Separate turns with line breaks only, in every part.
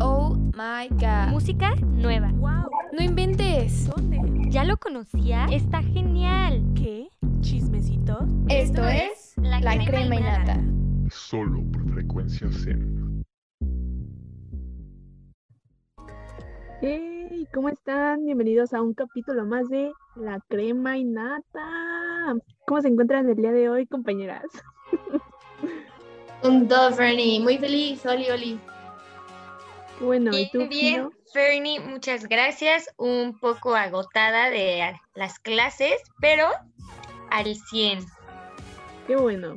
Oh my god.
Música nueva.
¡Wow!
No inventes.
¿Dónde?
¿Ya lo conocía? Está genial.
¿Qué? ¿Chismecito?
Esto es La, crema, y nata.
Solo por frecuencia Zen.
Hey, ¿cómo están? Bienvenidos a un capítulo más de La Crema y Nata. ¿Cómo se encuentran el día de hoy, compañeras?
Un dos, Fernie. Muy feliz. Oli, oli.
Bueno, ¿y tú?
Bien? Fernie, muchas gracias. Un poco agotada de las clases, pero al 100.
Qué bueno.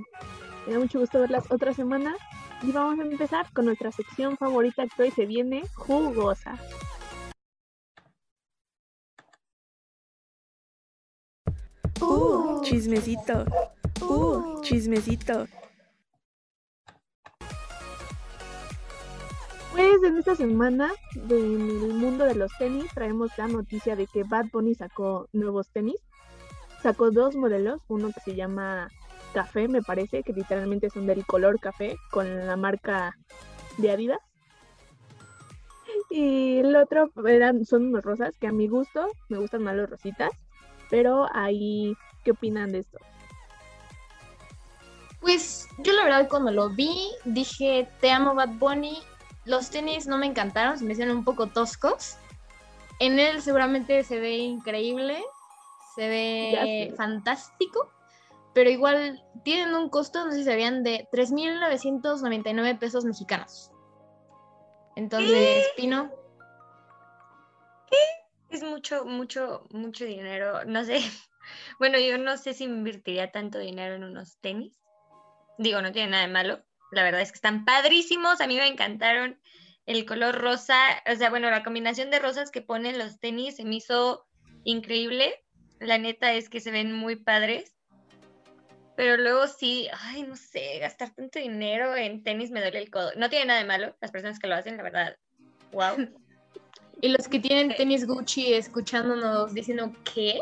Me da mucho gusto verlas otra semana. Y vamos a empezar con nuestra sección favorita que hoy se viene jugosa.
¡Uh! Chismecito. ¡Uh! Chismecito.
Pues en esta semana, de- en el mundo de los tenis, traemos la noticia de que Bad Bunny sacó nuevos tenis. Sacó dos modelos, uno que se llama Café, me parece, que literalmente son del color café, con la marca de Adidas. Y el otro eran, son unos rosas, que a mi gusto, me gustan más los rositas, pero ahí, ¿qué opinan de esto?
Pues yo la verdad cuando lo vi dije, te amo Bad Bunny. Los tenis no me encantaron, se me hicieron un poco toscos. En él seguramente se ve increíble, se ve fantástico, pero igual tienen un costo, no sé si sabían, de 3.999 pesos mexicanos. Entonces, Pino,
Es mucho, mucho, mucho dinero. No sé. Bueno, yo no sé si invertiría tanto dinero en unos tenis. Digo, no tiene nada de malo. La verdad es que están padrísimos. A mí me encantaron el color rosa. O sea, bueno, la combinación de rosas que ponen los tenis se me hizo increíble. La neta es que se ven muy padres. Pero luego sí, ay, no sé, gastar tanto dinero en tenis me duele el codo. No tiene nada de malo. Las personas que lo hacen, la verdad, wow.
y los que tienen tenis Gucci escuchándonos diciendo, ¿qué?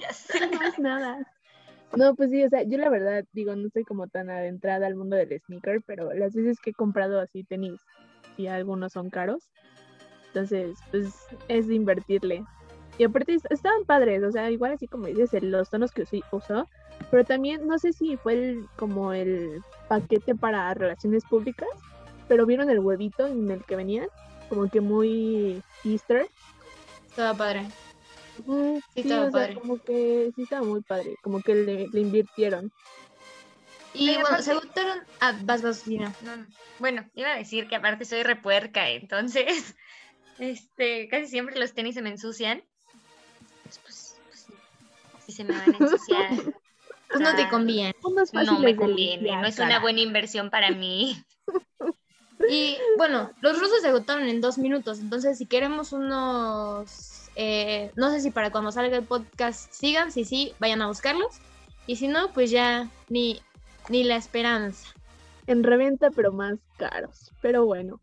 Ya sé.
No es nada. No, pues sí, o sea, yo la verdad digo, no estoy como tan adentrada al mundo del sneaker, pero las veces que he comprado así tenis y algunos son caros, entonces pues es invertirle. Y aparte es- estaban padres, o sea, igual así como dices, los tonos que usó, pero también no sé si fue como el paquete para relaciones públicas, pero vieron el huevito en el que venían, como que muy Easter.
Estaba padre. Sí,
sí,
estaba
o sea,
padre.
como que sí estaba muy padre, como que le, le invirtieron.
Y
Pero
bueno,
aparte-
se gustaron. Ah, vas, vas.
No, no. Bueno, iba a decir que aparte soy repuerca, entonces, este, casi siempre los tenis se me ensucian. Pues, pues, pues, si se me van a ensuciar.
Pues no te
Ah,
conviene.
No me conviene,
limpiar,
no es una buena inversión para mí.
Y bueno, los rusos se agotaron en dos minutos. Entonces, si queremos unos. Eh, no sé si para cuando salga el podcast sigan. Si sí, vayan a buscarlos. Y si no, pues ya ni, ni la esperanza.
En reventa, pero más caros. Pero bueno,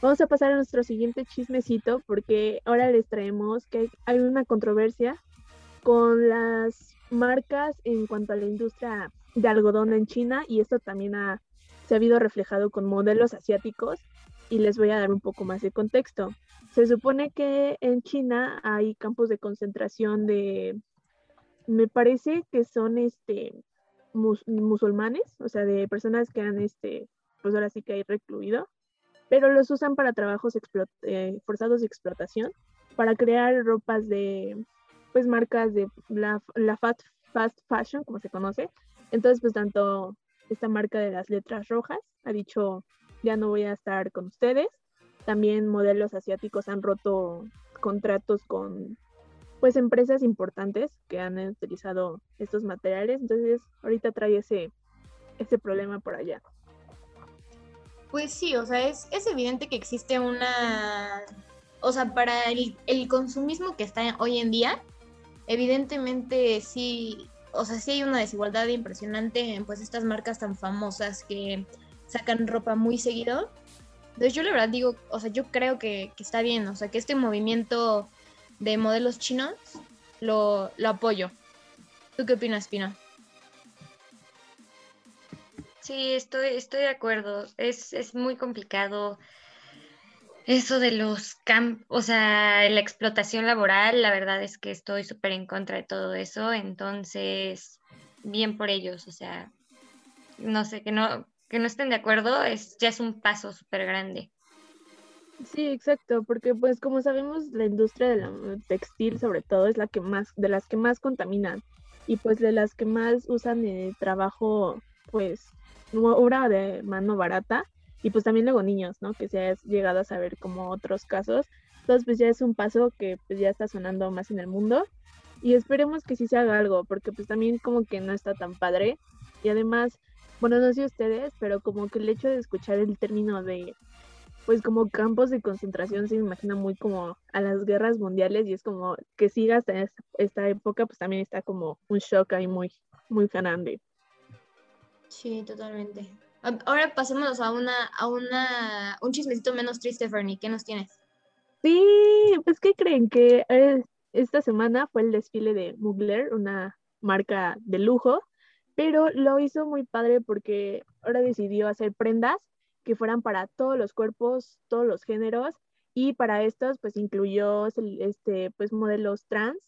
vamos a pasar a nuestro siguiente chismecito porque ahora les traemos que hay- una controversia con las marcas en cuanto a la industria de algodón en China y esto también ha, se ha habido reflejado con modelos asiáticos y les voy a dar un poco más de contexto. Se supone que en China hay campos de concentración de, me parece que son este mus- musulmanes, o sea, de personas que han, este, pues ahora sí que hay recluido, pero los usan para trabajos eh, forzados de explotación, para crear ropas de, pues marcas de la, fast fashion, como se conoce. Entonces, pues tanto esta marca de las letras rojas ha dicho, ya no voy a estar con ustedes. También modelos asiáticos han roto contratos con pues empresas importantes que han utilizado estos materiales, entonces ahorita trae ese, ese problema por allá.
Pues sí, o sea, es, es evidente que existe una. O sea, para el, el consumismo que está hoy en día, evidentemente sí. O sea, sí hay una desigualdad impresionante en pues estas marcas tan famosas que sacan ropa muy seguido. Entonces yo la verdad digo, o sea, yo creo que, está bien, o sea, que este movimiento de modelos chinos lo, lo apoyo. ¿Tú qué opinas, Pina?
Sí, estoy, estoy de acuerdo. Es, es muy complicado. eso de los campos, o sea, la explotación laboral, la verdad es que estoy súper en contra de todo eso, entonces, bien por ellos, o sea, no sé, que no, que no estén de acuerdo, es, ya es un paso súper grande.
Sí, exacto, porque pues como sabemos la industria de la textil sobre todo es la que más, de las que más contaminan y pues de las que más usan el trabajo pues obra de mano barata y pues también luego niños, ¿no? Que se ha llegado a saber como otros casos. Entonces pues ya es un paso que pues ya está sonando más en el mundo y esperemos que sí se haga algo porque pues también como que no está tan padre y además, bueno, no sé ustedes, pero como que el hecho de escuchar el término de pues como campos de concentración se imagina muy como a las guerras mundiales y es como que siga hasta esta época pues también está como un shock ahí muy, muy grande.
Sí, totalmente. Ahora pasemos a una, a una, un chismecito menos triste, Fernie. ¿Qué nos tienes?
Sí, pues ¿qué creen? Que eh, esta semana fue el desfile de Mugler, una marca de lujo, pero lo hizo muy padre porque ahora decidió hacer prendas que fueran para todos los cuerpos, todos los géneros, y para estos pues incluyó este, pues, modelos trans,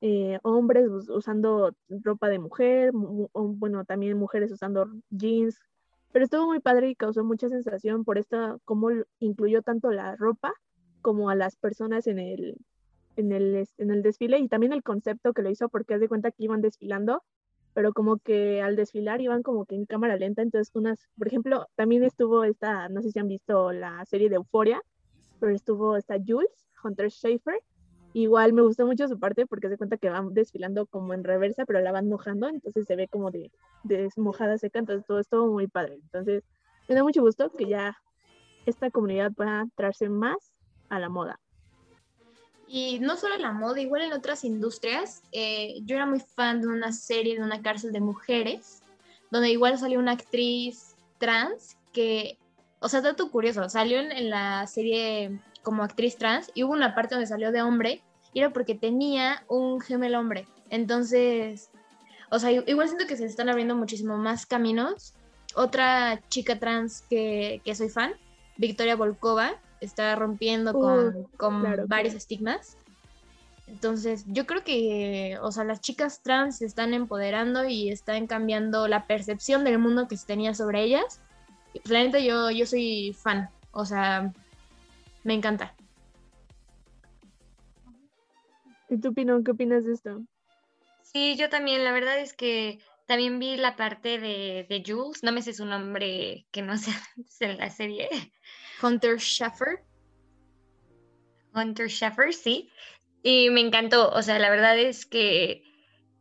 eh, hombres usando ropa de mujer, bueno, también mujeres usando jeans, pero estuvo muy padre y causó mucha sensación por esto, cómo incluyó tanto la ropa como a las personas en el, en el, en el desfile y también el concepto que lo hizo porque haz de cuenta que iban desfilando pero como que al desfilar iban como que en cámara lenta, entonces unas, por ejemplo, también estuvo esta, no sé si han visto la serie de Euforia, pero estuvo esta Jules, Hunter Schaefer, igual me gustó mucho su parte porque se cuenta que van desfilando como en reversa, pero la van mojando, entonces se ve como de, de mojada seca, entonces todo estuvo muy padre, entonces me da mucho gusto que ya esta comunidad pueda traerse más a la moda.
Y no solo en la moda, igual en otras industrias. Eh, yo era muy fan de una serie de una cárcel de mujeres, donde igual salió una actriz trans que, o sea, dato curioso, salió en, la serie como actriz trans y hubo una parte donde salió de hombre y era porque tenía un gemelo hombre. Entonces, o sea, igual siento que se están abriendo muchísimo más caminos. Otra chica trans que, que soy fan, Victoria Volkova, está rompiendo con, con varios estigmas. Entonces, yo creo que, o sea, las chicas trans se están empoderando y están cambiando la percepción del mundo que se tenía sobre ellas. Y pues, la neta, yo, yo soy fan, o sea, me encanta.
¿Y tú, Pino, qué opinas de esto?
Sí, yo también, la verdad es que también vi la parte de, de Jules, no me sé su nombre que no sea en la serie.
Hunter Sheffer.
Hunter Sheffer, sí. Y me encantó, o sea, la verdad es que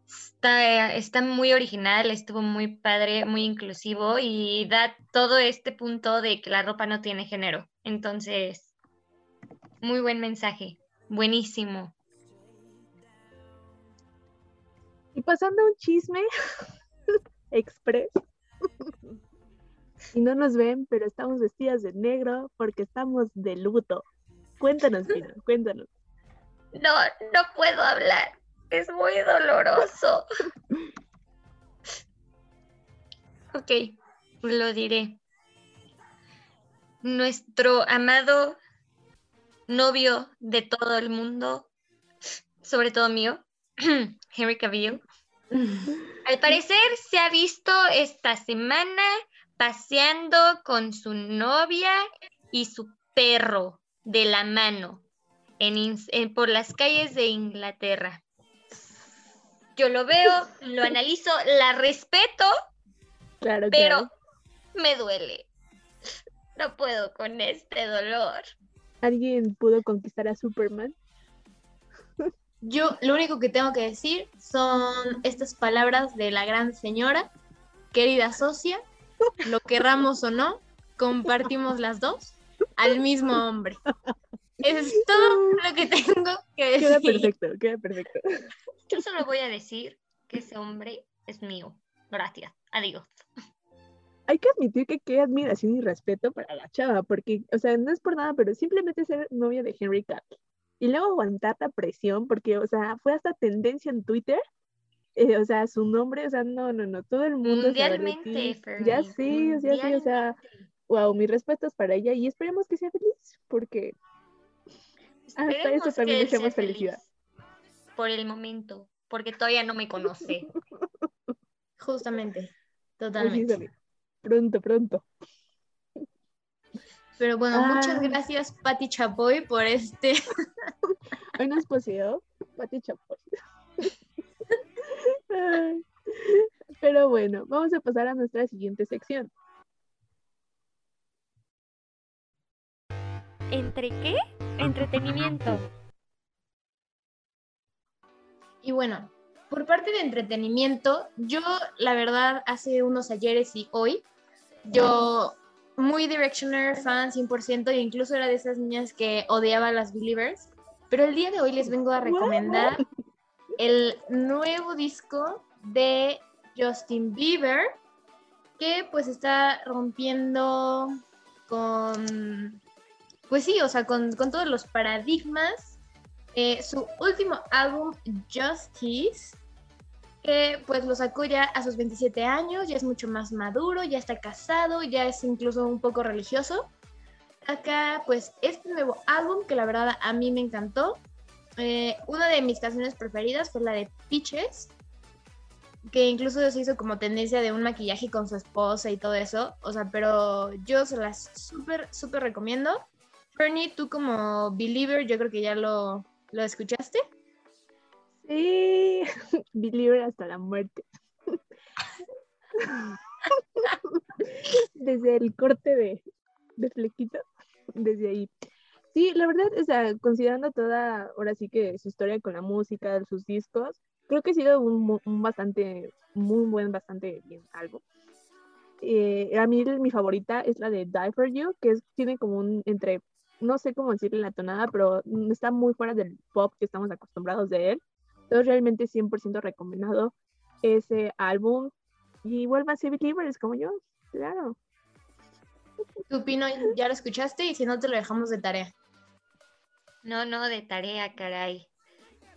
está, está muy original, estuvo muy padre, muy inclusivo y da todo este punto de que la ropa no tiene género. Entonces, muy buen mensaje, buenísimo.
Y pasando un chisme express. y no nos ven, pero estamos vestidas de negro porque estamos de luto. Cuéntanos, Pino, cuéntanos.
No, no puedo hablar. Es muy doloroso. ok, lo diré. Nuestro amado novio de todo el mundo, sobre todo mío, Henry Cavill, al parecer se ha visto esta semana paseando con su novia y su perro de la mano en, por las calles de Inglaterra. Yo lo veo, lo analizo, la respeto,
claro,
pero me duele. No puedo con este dolor.
¿Alguien pudo conquistar a Superman?
Yo lo único que tengo que decir son estas palabras de la gran señora, querida socia, lo querramos o no, compartimos las dos al mismo hombre. Eso es todo lo que tengo que decir.
Queda perfecto, queda perfecto.
Yo solo voy a decir que ese hombre es mío. Gracias. Adiós.
Hay que admitir que qué admiración y respeto para la chava, porque, o sea, no es por nada, pero simplemente ser novia de Henry Cavill y luego aguantar la presión, porque, o sea, fue hasta tendencia en Twitter, eh, o sea, su nombre, o sea, no, no, no, todo el mundo.
Mundialmente,
Ya sí, ya sí, o sea, wow, mis respetos para ella y esperemos que sea feliz, porque Hasta eso también deseamos felicidad.
Por el momento, porque todavía no me conoce.
Justamente, totalmente.
Precisamente. Pronto, pronto.
Pero bueno, muchas
Ah.
gracias, Patti Chapoy, por este.
Hoy nos poseó Pati Chapoy. Pero bueno, vamos a pasar a nuestra siguiente sección.
¿Entre qué? Entretenimiento.
Y bueno, por parte de entretenimiento, yo la verdad hace unos ayeres y hoy, yo muy Directioner fan 100% e incluso era de esas niñas que odiaba a las Believers, pero el día de hoy les vengo a recomendar el nuevo disco de Justin Bieber, que pues está rompiendo con, pues sí, o sea, con, con todos los paradigmas. Eh, su último álbum, Justice, que pues lo sacó ya a sus 27 años, ya es mucho más maduro, ya está casado, ya es incluso un poco religioso. Acá pues este nuevo álbum que la verdad a mí me encantó. Eh, una de mis canciones preferidas fue la de Peaches, que incluso se hizo como tendencia de un maquillaje con su esposa y todo eso. O sea, pero yo se las súper, súper recomiendo. Fernie, tú como believer, yo creo que ya lo, ¿Lo escuchaste?
Sí, Believer hasta la muerte. Desde el corte de, de flequito, desde ahí. Sí, la verdad, o sea, considerando toda, ahora sí que su historia con la música, sus discos, creo que ha sido un, bastante, muy buen, bastante bien álbum. Eh, a mí mi favorita es la de Die For You, que tiene como un entre, no sé cómo decirle la tonada, pero está muy fuera del pop que estamos acostumbrados de él. Entonces realmente 100% recomendado ese álbum. Y vuelvan a ser believers como yo, claro.
Tú, Pino, ya lo escuchaste y si no te lo dejamos de tarea.
No, no, de tarea, caray.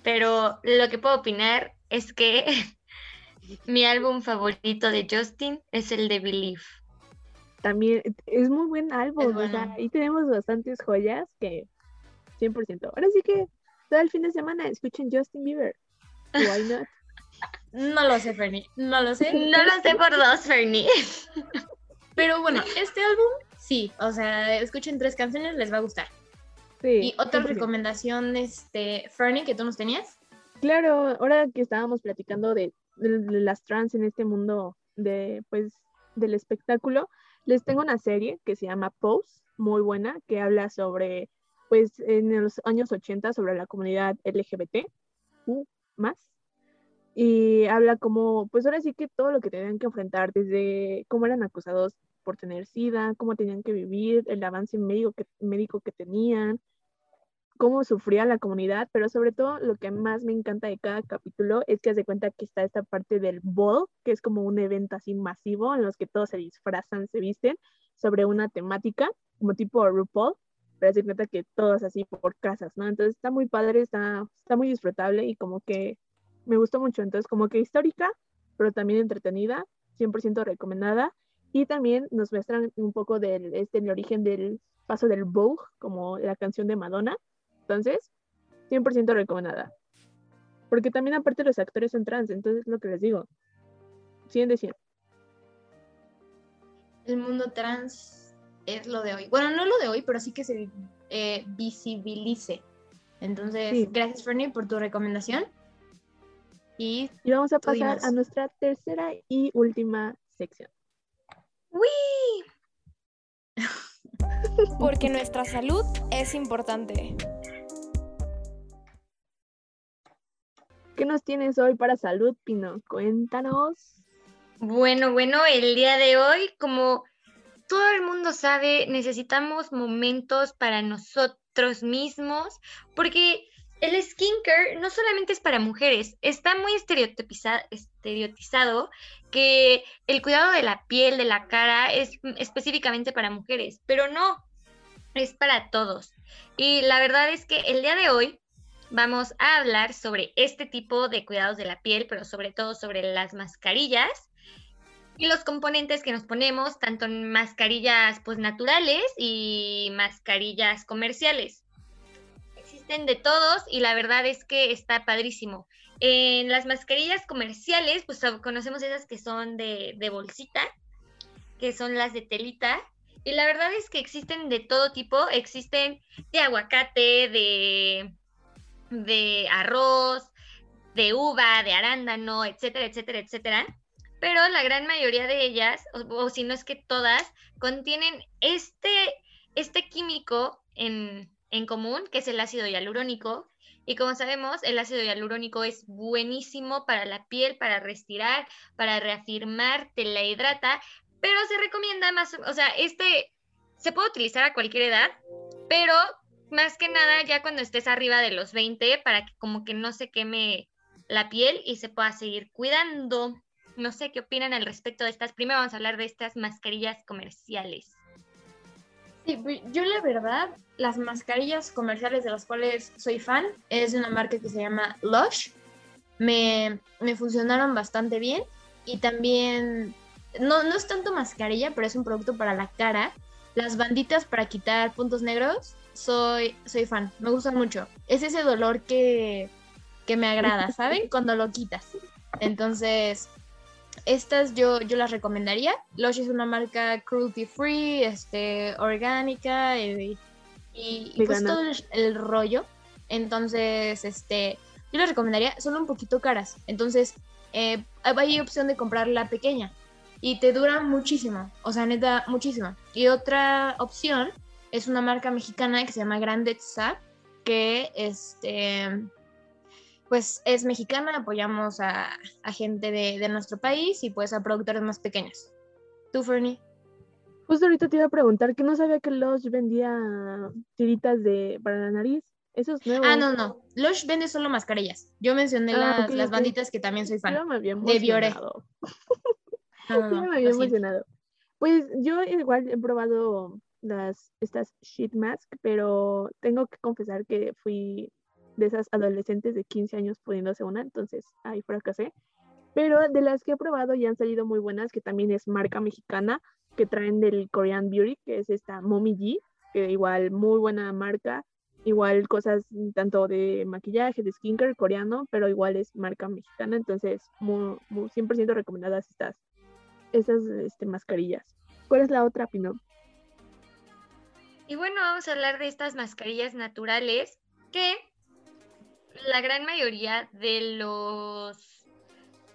Pero lo que puedo opinar es que mi álbum favorito de Justin es el de Believe.
También es muy buen álbum, o sea,
bueno.
ahí tenemos bastantes joyas que 100%. Ahora sí que todo el fin de semana escuchen Justin Bieber. Why not?
No lo sé, Fernie, no lo sé.
No lo sé por dos, Fernie.
Pero bueno, este álbum, sí, o sea, escuchen tres canciones, les va a gustar.
Sí,
Y otra
100%.
recomendación, este, Fernie, que tú nos tenías.
Claro, ahora que estábamos platicando de, de- de las trans en este mundo de pues del espectáculo, les tengo una serie que se llama Pose, muy buena, que habla sobre pues en los años 80 sobre la comunidad LGBT más y habla como pues ahora sí que todo lo que tenían que enfrentar desde cómo eran acusados por tener SIDA, cómo tenían que vivir, el avance médico que, médico que tenían, cómo sufría la comunidad, pero sobre todo lo que más me encanta de cada capítulo es que haz de cuenta que está esta parte del ball, que es como un evento así masivo en los que todos se disfrazan, se visten sobre una temática, como tipo RuPaul, haz de cuenta que todos así por casas, ¿no? Entonces está muy padre, está, está muy disfrutable y como que me gustó mucho, entonces como que histórica, pero también entretenida, 100% recomendada. Y también nos muestran un poco del este, el origen del paso del Vogue, como la canción de Madonna. Entonces, 100% recomendada. Porque también aparte los actores son trans, entonces lo que les digo. 100 de 100.
El mundo trans es lo de hoy. Bueno, no lo de hoy, pero sí que se eh, visibilice. Entonces,
Sí.
gracias, Fernie, por tu recomendación. Y
Y vamos a pasar
dinos.
a nuestra tercera y última sección.
¡Uy!
Porque nuestra salud es importante.
¿Qué nos tienes hoy para salud, Pino? Cuéntanos.
Bueno, bueno, el día de hoy, como todo el mundo sabe, necesitamos momentos para nosotros mismos, porque el skincare no solamente es para mujeres, está muy estereotipiza- estereotizado que el cuidado de la piel, de la cara, es específicamente para mujeres, pero no, es para todos. Y la verdad es que el día de hoy vamos a hablar sobre este tipo de cuidados de la piel, pero sobre todo sobre las mascarillas y los componentes que nos ponemos, tanto en mascarillas pues naturales y mascarillas comerciales. Existen de todos y la verdad es que está padrísimo. En las mascarillas comerciales, pues conocemos esas que son de, de bolsita, que son las de telita. Y la verdad es que existen de todo tipo, existen de aguacate, de, de arroz, de uva, de arándano, etcétera, etcétera, etcétera. Pero la gran mayoría de ellas, o, si no es que todas, contienen este, este químico en, en común, que es el ácido hialurónico. Y como sabemos, el ácido hialurónico es buenísimo para la piel, para respirar, para reafirmar, te la hidrata, pero se recomienda más, o sea, este se puede utilizar a cualquier edad, pero más que nada ya cuando estés arriba de los 20 para que como que no se queme la piel y se pueda seguir cuidando. No sé qué opinan al respecto de estas. Primero vamos a hablar de estas mascarillas comerciales.
Sí, yo la verdad, las mascarillas comerciales de las cuales soy fan es de una marca que se llama Lush. Me, me funcionaron bastante bien y también, no, no es tanto mascarilla, pero es un producto para la cara. Las banditas para quitar puntos negros, soy, soy fan, me gustan mucho. Es ese dolor que, que me agrada, ¿saben? Cuando lo quitas. Entonces, estas yo, yo las recomendaría. Lush es una marca cruelty free, este, orgánica y, y- y pues todo el, el rollo. Entonces, este, yo las recomendaría. Son un poquito caras. Entonces, eh, hay opción de comprar la pequeña. Y te dura muchísimo. O sea, neta, muchísimo. Y otra opción es una marca mexicana que se llama Grande Zap, que este pues es mexicana, apoyamos a, a gente de, de nuestro país y pues a productores más pequeños. ¿Tú, Fernie?
Justo ahorita te iba a preguntar que no sabía que Lush vendía tiritas de para la nariz. Eso es nuevo.
Ah, no, no. Lush vende solo mascarillas. Yo mencioné
Ah,
las,
ok,
las
ok.
banditas que también soy fan.
Yo me había
de
emocionado.
No, no,
Sí,
no,
me había emocionado. Pues yo igual he probado las, estas sheet mask, pero tengo que confesar que fui de esas adolescentes de 15 años poniéndose una, entonces ahí fracasé. Pero de las que he probado ya han salido muy buenas, que también es marca mexicana, que traen del Korean Beauty, que es esta Mommy G, que igual muy buena marca, igual cosas tanto de maquillaje, de skincare coreano, pero igual es marca mexicana, entonces muy, muy 100% recomendadas estas, estas este, mascarillas. ¿Cuál es la otra, Pino?
Y bueno, vamos a hablar de estas mascarillas naturales que la gran mayoría de los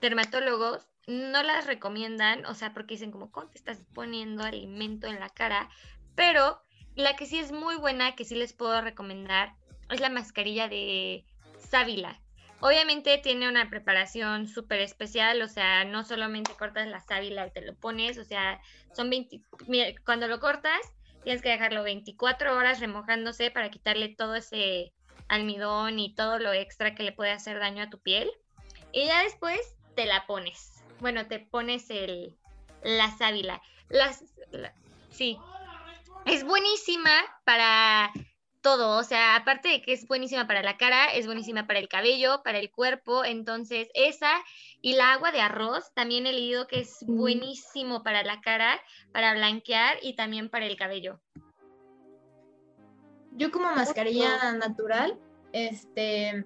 dermatólogos no las recomiendan, o sea, porque dicen como, ¿cómo te estás poniendo alimento en la cara? Pero la que sí es muy buena, que sí les puedo recomendar, es la mascarilla de sábila. Obviamente tiene una preparación súper especial, o sea, no solamente cortas la sábila y te lo pones, o sea, son 20, mira, cuando lo cortas, tienes que dejarlo 24 horas remojándose para quitarle todo ese almidón y todo lo extra que le puede hacer daño a tu piel. Y ya después te la pones. Bueno, te pones el, la sábila. Las, la- sí, es buenísima para todo. O sea, aparte de que es buenísima para la cara, es buenísima para el cabello, para el cuerpo. Entonces, esa y la agua de arroz también he leído que es buenísimo para la cara, para blanquear y también para el cabello.
Yo como mascarilla natural, este,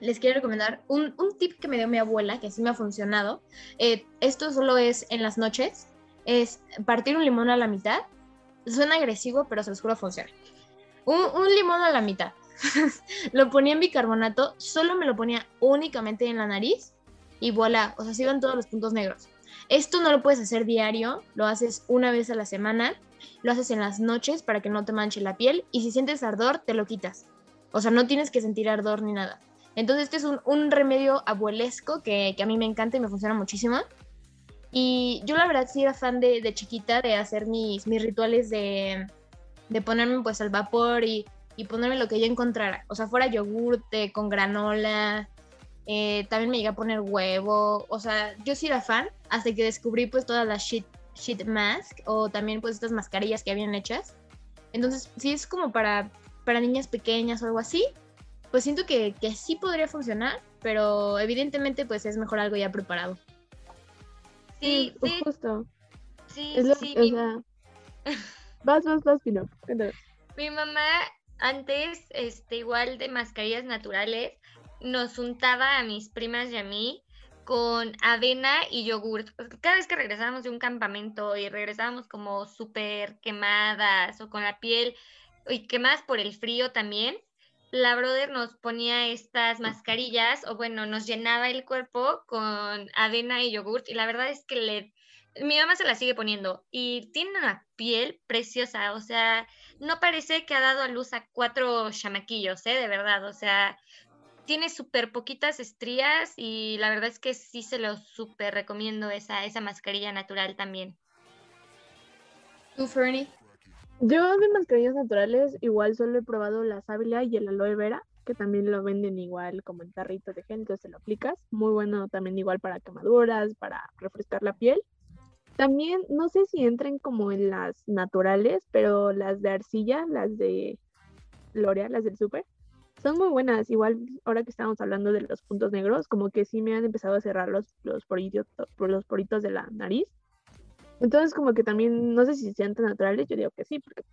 les quiero recomendar un, un tip que me dio mi abuela, que sí me ha funcionado. Eh, esto solo es en las noches, es partir un limón a la mitad. Suena agresivo, pero se los juro funciona. Un, un limón a la mitad. lo ponía en bicarbonato, solo me lo ponía únicamente en la nariz y voilà, o sea, se iban todos los puntos negros. Esto no lo puedes hacer diario, lo haces una vez a la semana, lo haces en las noches para que no te manche la piel y si sientes ardor, te lo quitas. O sea, no tienes que sentir ardor ni nada. Entonces, este es un, un remedio abuelesco que, que a mí me encanta y me funciona muchísimo. Y yo la verdad sí era fan de, de chiquita de hacer mis, mis rituales de, de ponerme pues al vapor y, y ponerme lo que yo encontrara. O sea, fuera yogurte con granola, eh, también me llegué a poner huevo. O sea, yo sí era fan hasta que descubrí pues todas las sheet, sheet mask o también pues estas mascarillas que habían hechas. Entonces, si es como para, para niñas pequeñas o algo así, pues siento que, que sí podría funcionar, pero evidentemente pues es mejor algo ya preparado.
Sí,
pues
sí,
justo.
sí,
Es lo-
sí.
o
mi-
sea, vas, vas, vas, Pino.
Mi mamá antes, este, igual de mascarillas naturales, nos untaba a mis primas y a mí con avena y yogurt. Cada vez que regresábamos de un campamento y regresábamos como súper quemadas o con la piel y quemadas por el frío también, la brother nos ponía estas mascarillas o bueno, nos llenaba el cuerpo con avena y yogurt y la verdad es que le mi mamá se la sigue poniendo y tiene una piel preciosa, o sea, no parece que ha dado a luz a cuatro chamaquillos, ¿eh? De verdad, o sea, tiene súper poquitas estrías y la verdad es que sí se lo súper recomiendo esa, esa mascarilla natural también.
¿Tú, Fernie?
Yo de mascarillas naturales igual solo he probado la sábila y el aloe vera, que también lo venden igual como en tarritos de gente, se lo aplicas. Muy bueno también igual para quemaduras, para refrescar la piel. También, no sé si entren como en las naturales, pero las de arcilla, las de L'Oreal, las del súper, son muy buenas. Igual, ahora que estamos hablando de los puntos negros, como que sí me han empezado a cerrar los, los, poritos, los poritos de la nariz. Entonces, como que también, no sé si sean tan naturales, yo digo que sí, porque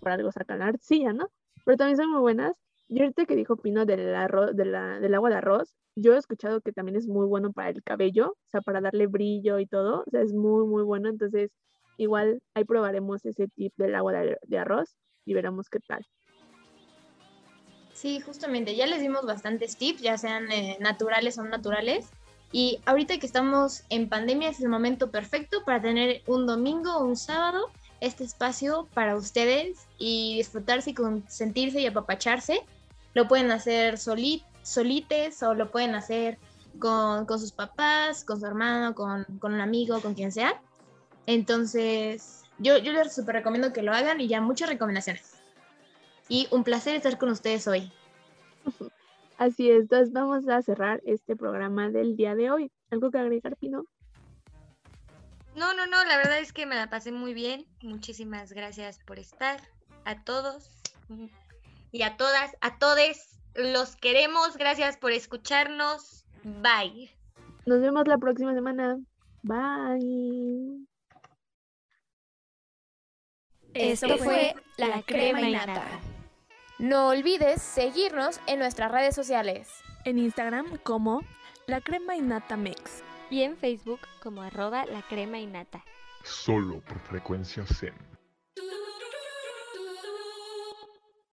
por algo sacan la arcilla, ¿no? Pero también son muy buenas. Y ahorita que dijo Pino del, arroz, del agua de arroz, yo he escuchado que también es muy bueno para el cabello, o sea, para darle brillo y todo, o sea, es muy, muy bueno. Entonces, igual ahí probaremos ese tip del agua de, arroz y veremos qué tal.
Sí, justamente, ya les dimos bastantes tips, ya sean eh, naturales o no naturales. Y ahorita que estamos en pandemia es el momento perfecto para tener un domingo o un sábado este espacio para ustedes y disfrutarse y y apapacharse. Lo pueden hacer solitos solites o lo pueden hacer con, sus papás, con su hermano, con, un amigo, con quien sea. Entonces, yo, yo les super recomiendo que lo hagan y ya muchas recomendaciones. Y un placer estar con ustedes hoy.
Así es, entonces vamos a cerrar este programa del día de hoy. ¿Algo que agregar, Pino?
No, no, no, la verdad es que me la pasé muy bien. Muchísimas gracias por estar. A todos y a todas, a todes. Los queremos, gracias por escucharnos. Bye.
Nos vemos la próxima semana. Bye.
Esto fue La Crema y Nata. No olvides seguirnos en nuestras redes sociales.
En Instagram como La Crema y Nata Mix.
Y en Facebook como arroba La Crema y Nata.
Solo por frecuencia Zen.